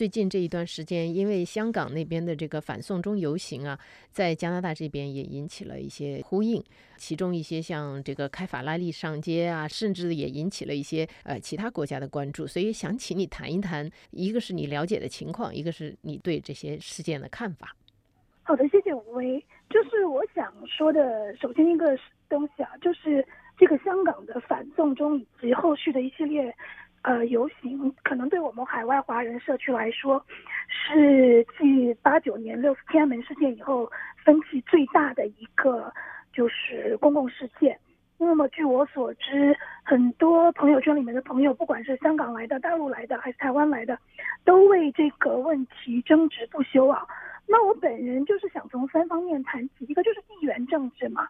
最近这一段时间，因为香港那边的这个反送中游行啊，在加拿大这边也引起了一些呼应，其中一些像这个开法拉利上街啊，甚至也引起了一些呃其他国家的关注。所以想请你谈一谈，一个是你了解的情况，一个是你对这些事件的看法。好的，谢谢吴威。就是我想说的，首先一个东西啊，就是这个香港的反送中以及后续的一系列。呃，游行可能对我们海外华人社区来说，是继八九年六四天安门事件以后分歧最大的一个就是公共事件。那么据我所知，很多朋友圈里面的朋友，不管是香港来的、大陆来的还是台湾来的，都为这个问题争执不休啊。那我本人就是想从三方面谈起，一个就是地缘政治嘛，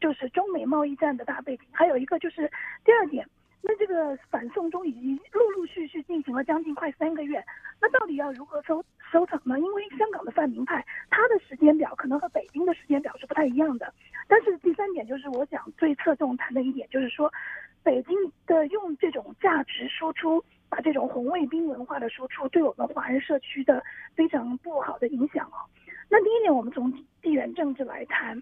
就是中美贸易战的大背景，还有一个就是第二点。那这个反送中已经陆陆续续进行了将近快三个月，那到底要如何收收场呢？因为香港的泛民派，他的时间表可能和北京的时间表是不太一样的。但是第三点就是我想最侧重谈的一点，就是说，北京的用这种价值输出，把这种红卫兵文化的输出，对我们华人社区的非常不好的影响哦。那第一点，我们从地缘政治来谈。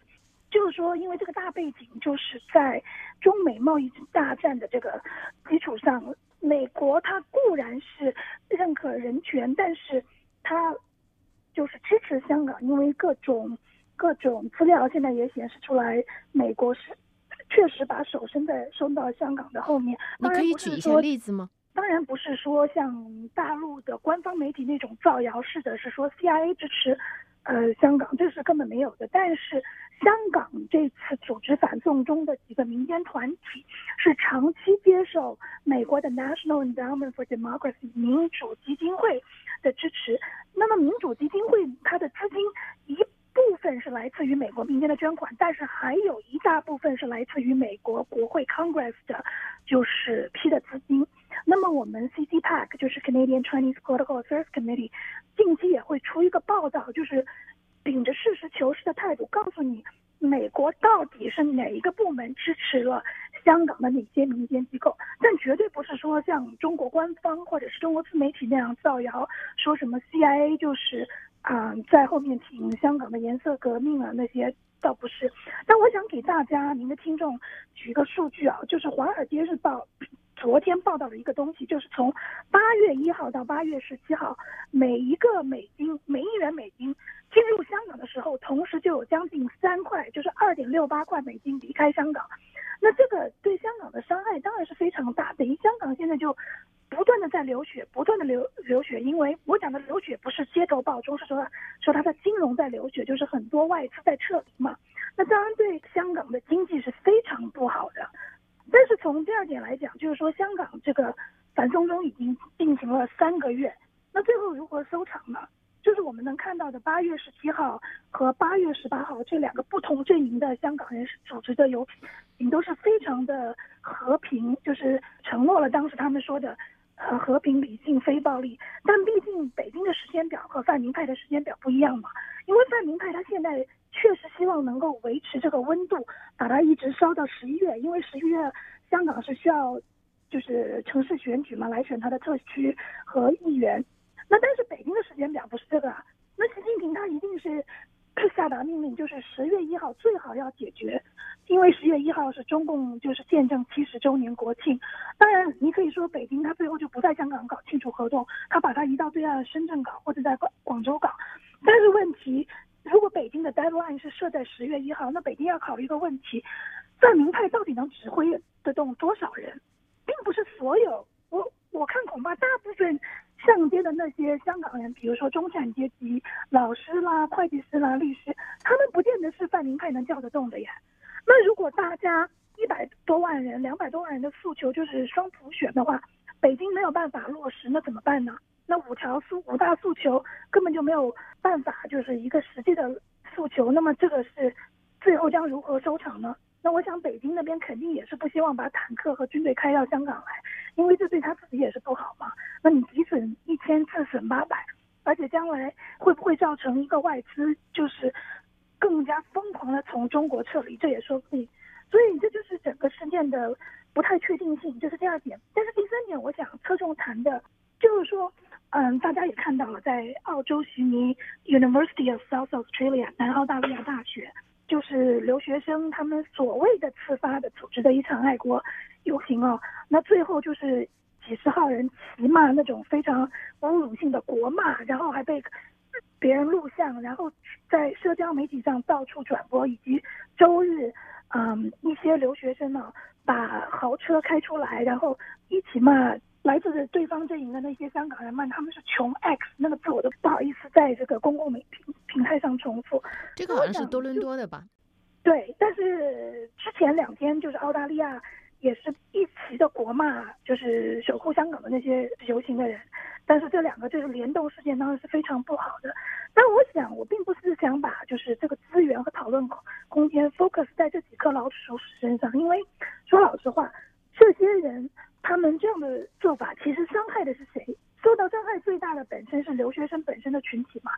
就是说，因为这个大背景，就是在中美贸易大战的这个基础上，美国它固然是认可人权，但是它就是支持香港，因为各种各种资料现在也显示出来，美国是确实把手伸在伸到香港的后面。你可以举一些例子吗？当然不是说像大陆的官方媒体那种造谣式的，是说 CIA 支持。呃，香港这是根本没有的。但是，香港这次组织反送中的几个民间团体是长期接受美国的 National Endowment for Democracy 民主基金会的支持。那么，民主基金会它的资金一部分是来自于美国民间的捐款，但是还有一大部分是来自于美国国会 Congress 的，就是批的资金。那么我们 CCPAC 就是 Canadian Chinese Political Affairs Committee，近期也会出一个报道，就是秉着实事求是的态度，告诉你美国到底是哪一个部门支持了香港的哪些民间机构，但绝对不是说像中国官方或者是中国自媒体那样造谣，说什么 CIA 就是啊在后面挺香港的颜色革命啊那些倒不是。但我想给大家您的听众举一个数据啊，就是《华尔街日报》。昨天报道的一个东西，就是从八月一号到八月十七号，每一个美金每一元美金进入香港的时候，同时就有将近三块，就是二点六八块美金离开香港。那这个对香港的伤害当然是非常大，等于香港现在就不断的在流血，不断的流流血。因为我讲的流血不是街头暴中，是说说它的金融在流血，就是很多外资在撤离嘛。那当然对香港的经济是非常不好。但是从第二点来讲，就是说香港这个反送中已经进行了三个月，那最后如何收场呢？就是我们能看到的八月十七号和八月十八号这两个不同阵营的香港人是组织的游行，都是非常的和平，就是承诺了当时他们说的呃和平、理性、非暴力。但毕竟北京的时间表和泛民派的时间表不一样嘛，因为泛民派他现在。确实希望能够维持这个温度，把它一直烧到十一月，因为十一月香港是需要就是城市选举嘛，来选他的特区和议员。那但是北京的时间表不是这个啊，那习近平他一定是 下达命令，就是十月一号最好要解决，因为十月一号是中共就是建政七十周年国庆。当然，你可以说北京他最后就不在香港搞庆祝活动，他把它移到对岸深圳搞或者在广广州搞，但是问题。如果北京的 deadline 是设在十月一号，那北京要考虑一个问题：泛民派到底能指挥得动多少人？并不是所有，我我看恐怕大部分上街的那些香港人，比如说中产阶级、老师啦、会计师啦、律师，他们不见得是泛民派能叫得动的呀。那如果大家一百多万人、两百多万人的诉求就是双普选的话，北京没有办法落实，那怎么办呢？那五条诉五大诉求根本就没有办法，就是一个实际的诉求。那么这个是最后将如何收场呢？那我想北京那边肯定也是不希望把坦克和军队开到香港来，因为这对他自己也是不好嘛。那你几损一千，自损八百，而且将来会不会造成一个外资就是更加疯狂的从中国撤离，这也说不定。所以这就是整个事件的不太确定性，这是第二点。但是第三点，我想侧重谈的。就是说，嗯，大家也看到了，在澳洲悉尼 University of South Australia 南澳大利亚大学，就是留学生他们所谓的自发的组织的一场爱国游行哦。那最后就是几十号人骑骂那种非常侮辱性的国骂，然后还被别人录像，然后在社交媒体上到处转播，以及周日，嗯，一些留学生呢把豪车开出来，然后一起骂。来自对方阵营的那些香港人们，他们是穷 X 那个字，我都不好意思在这个公共媒平平台上重复。这个好像是多伦多的吧？对，但是之前两天就是澳大利亚也是一齐的国骂，就是守护香港的那些游行的人。但是这两个就是联动事件，当然是非常不好的。但我想，我并不是想把就是这个资源和讨论空间 focus 在这几颗老鼠屎身上，因为说老实话，这些人。他们这样的做法，其实伤害的是谁？受到伤害最大的本身是留学生本身的群体嘛？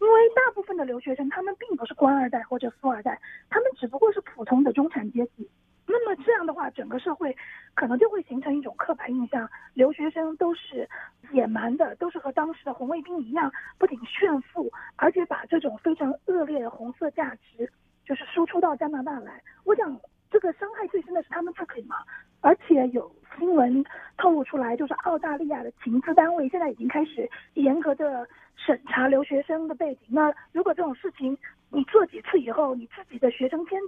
因为大部分的留学生，他们并不是官二代或者富二代，他们只不过是普通的中产阶级。那么这样的话，整个社会可能就会形成一种刻板印象：留学生都是野蛮的，都是和当时的红卫兵一样，不仅炫富，而且把这种非常恶劣的红色价值，就是输出到加拿大来。我想，这个伤害最深的是他们自己嘛？而且有新闻透露出来，就是澳大利亚的情资单位现在已经开始严格的审查留学生的背景。那如果这种事情你做几次以后，你自己的学生签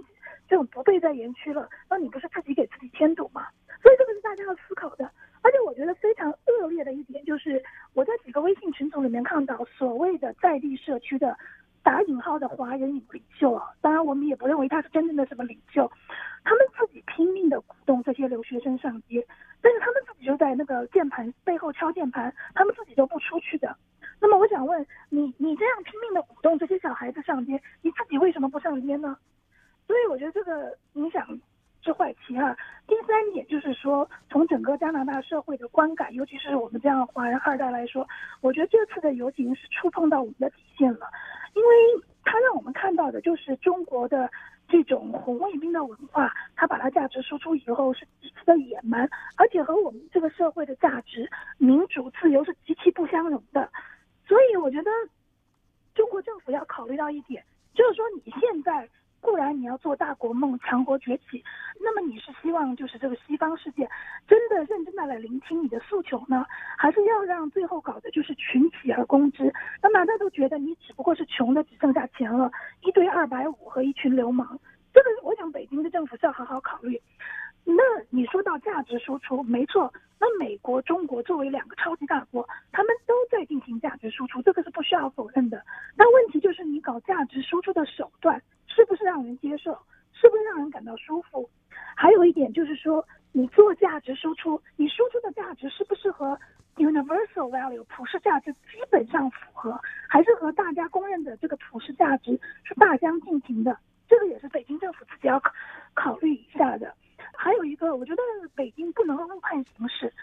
这种不被在园区了，那你不是自己给自己添堵吗？所以这个是大家要思考的。而且我觉得非常恶劣的一点就是，我在几个微信群组里面看到所谓的在地社区的。打引号的华人领袖啊，当然我们也不认为他是真正的什么领袖，他们自己拼命的鼓动这些留学生上街，但是他们自己就在那个键盘背后敲键盘，他们自己都不出去的。那么我想问你，你这样拼命的鼓动这些小孩子上街，你自己为什么不上街呢？所以我觉得这个影响。是坏棋哈。第三点就是说，从整个加拿大社会的观感，尤其是我们这样华人二代来说，我觉得这次的游行是触碰到我们的底线了，因为它让我们看到的就是中国的这种红卫兵的文化，它把它价值输出以后是极其的野蛮，而且和我们这个社会的价值、民主、自由是极其不相容的。所以我觉得，中国政府要考虑到一点，就是说你现在。固然你要做大国梦、强国崛起，那么你是希望就是这个西方世界真的认真的来聆听你的诉求呢，还是要让最后搞的就是群起而攻之？那大家都觉得你只不过是穷的只剩下钱了，对二百五和一群流氓，这个我想北京的政府是要好好考虑。那你说到价值输出，没错，那美国、中国作为两个超级大国，他们都在进行价值输出，这个是不需要否认的。但问题就是你搞价值输出的手段。是不是让人接受？是不是让人感到舒服？还有一点就是说，你做价值输出，你输出的价值是不是和 universal value 普世价值基本上符合，还是和大家公认的这个普世价值是大相径庭的？这个也是北京政府自己要考考虑一下的。还有一个，我觉得北京不能误判形势，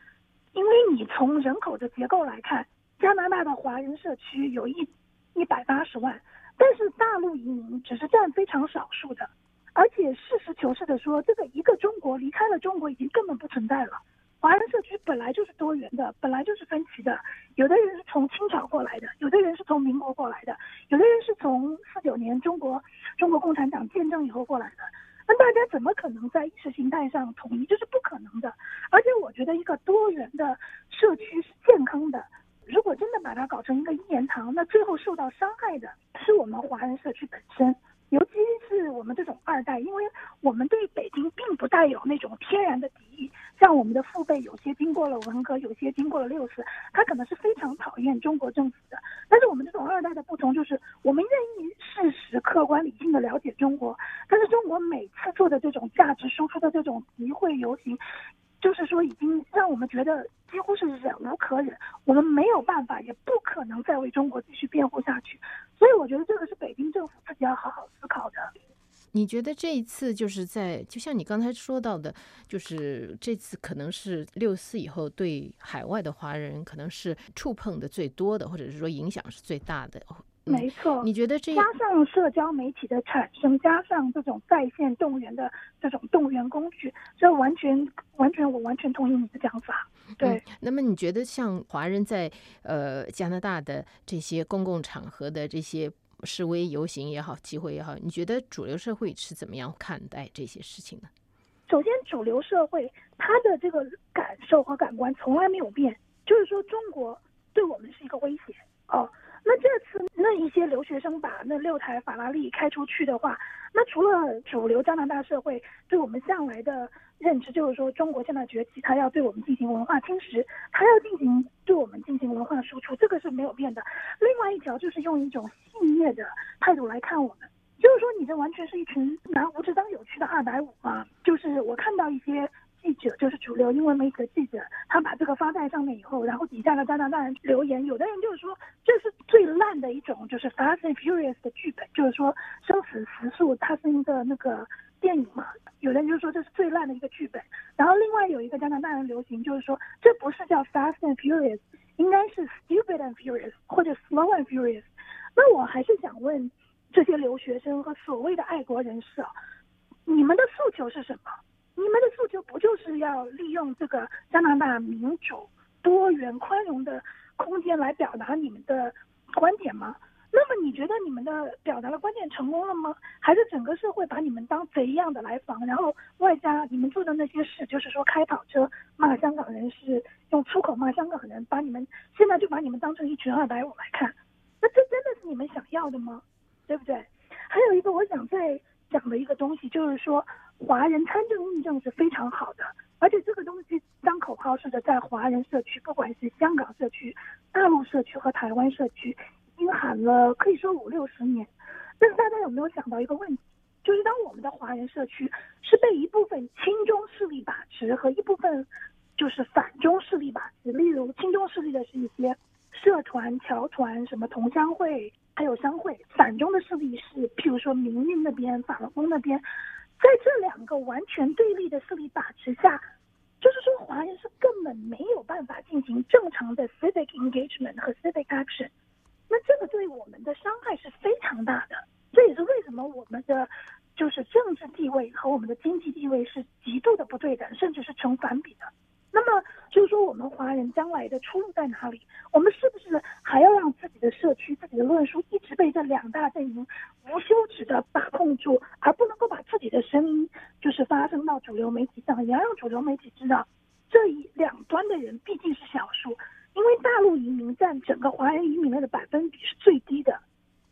因为你从人口的结构来看，加拿大的华人社区有一一百八十万。但是大陆移民只是占非常少数的，而且实事求是的说，这个一个中国离开了中国已经根本不存在了。华人社区本来就是多元的，本来就是分歧的。有的人是从清朝过来的，有的人是从民国过来的，有的人是从四九年中国中国共产党建政以后过来的。那大家怎么可能在意识形态上统一？这是不可能的。而且我觉得一个多元的社区是健康的。如果真的把它搞成一个一言堂，那最后受到伤害的是我们华人社区本身，尤其是我们这种二代，因为我们对北京并不带有那种天然的敌意。像我们的父辈，有些经过了文革，有些经过了六四，他可能是非常讨厌中国政府的。但是我们这种二代的不同，就是我们愿意事实、客观、理性的了解中国。但是中国每次做的这种价值输出的这种集会游行。就是说，已经让我们觉得几乎是忍无可忍，我们没有办法，也不可能再为中国继续辩护下去。所以，我觉得这个是北京政府自己要好好考的。你觉得这一次就是在，就像你刚才说到的，就是这次可能是六四以后对海外的华人可能是触碰的最多的，或者是说影响是最大的。没错。你觉得这加上社交媒体的产生，加上这种在线动员的这种动员工具，这完全完全我完全同意你的讲法。对。那么你觉得像华人在呃加拿大的这些公共场合的这些示威游行也好，集会也好，你觉得主流社会是怎么样看待这些事情呢？首先，主流社会他的这个感受和感官从来没有变，就是说中国对我们是一个威胁哦。那这次那一些留学生把那六台法拉利开出去的话，那除了主流加拿大社会对我们向来的认知，就是说中国现在崛起，它要对我们进行文化侵蚀，它要进行对我们进行文化输出，这个是没有变的。另外一条就是用一种戏谑的态度来看我们。就是说，你这完全是一群拿无知当有趣的二百五嘛？就是我看到一些记者，就是主流英文媒体的记者，他把这个发在上面以后，然后底下的加拿大人留言，有的人就是说这是最烂的一种，就是 Fast and Furious 的剧本，就是说生死时速它是一个那个电影嘛。有的人就说这是最烂的一个剧本。然后另外有一个加拿大人流行，就是说这不是叫 Fast and Furious，应该是 Stupid and Furious 或者 Slow and Furious。那我还是想问。这些留学生和所谓的爱国人士啊，你们的诉求是什么？你们的诉求不就是要利用这个加拿大民主、多元、宽容的空间来表达你们的观点吗？那么你觉得你们的表达的观点成功了吗？还是整个社会把你们当贼一样的来防？然后外加你们做的那些事，就是说开跑车骂香港人，是用粗口骂香港人，把你们现在就把你们当成一群二百五来看？那这真的是你们想要的吗？对不对？还有一个我想再讲的一个东西，就是说华人参政议政是非常好的，而且这个东西当口号似的，在华人社区，不管是香港社区、大陆社区和台湾社区，已经喊了可以说五六十年。但是大家有没有想到一个问题？就是当我们的华人社区是被一部分亲中势力把持，和一部分就是反中势力把持，例如亲中势力的是一些社团、侨团、什么同乡会。还有商会反中的势力是，譬如说民运那边、法轮功那边，在这两个完全对立的势力把持下，就是说华人是根本没有办法进行正常的 civic engagement 和 civic action。那这个对我们的伤害是非常大的。这也是为什么我们的就是政治地位和我们的经济地位是极度的不对等，甚至是成反比的。那么就是说，我们华人将来的出路在哪里？我们是不是还要让自己的社区、自己的论述一直被这两大阵营无休止的把控住，而不能够把自己的声音就是发生到主流媒体上？也要让主流媒体知道，这一两端的人毕竟是少数，因为大陆移民占整个华人移民类的百分比是最低的。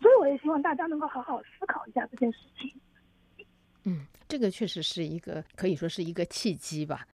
所以，我也希望大家能够好好思考一下这件事情。嗯，这个确实是一个可以说是一个契机吧。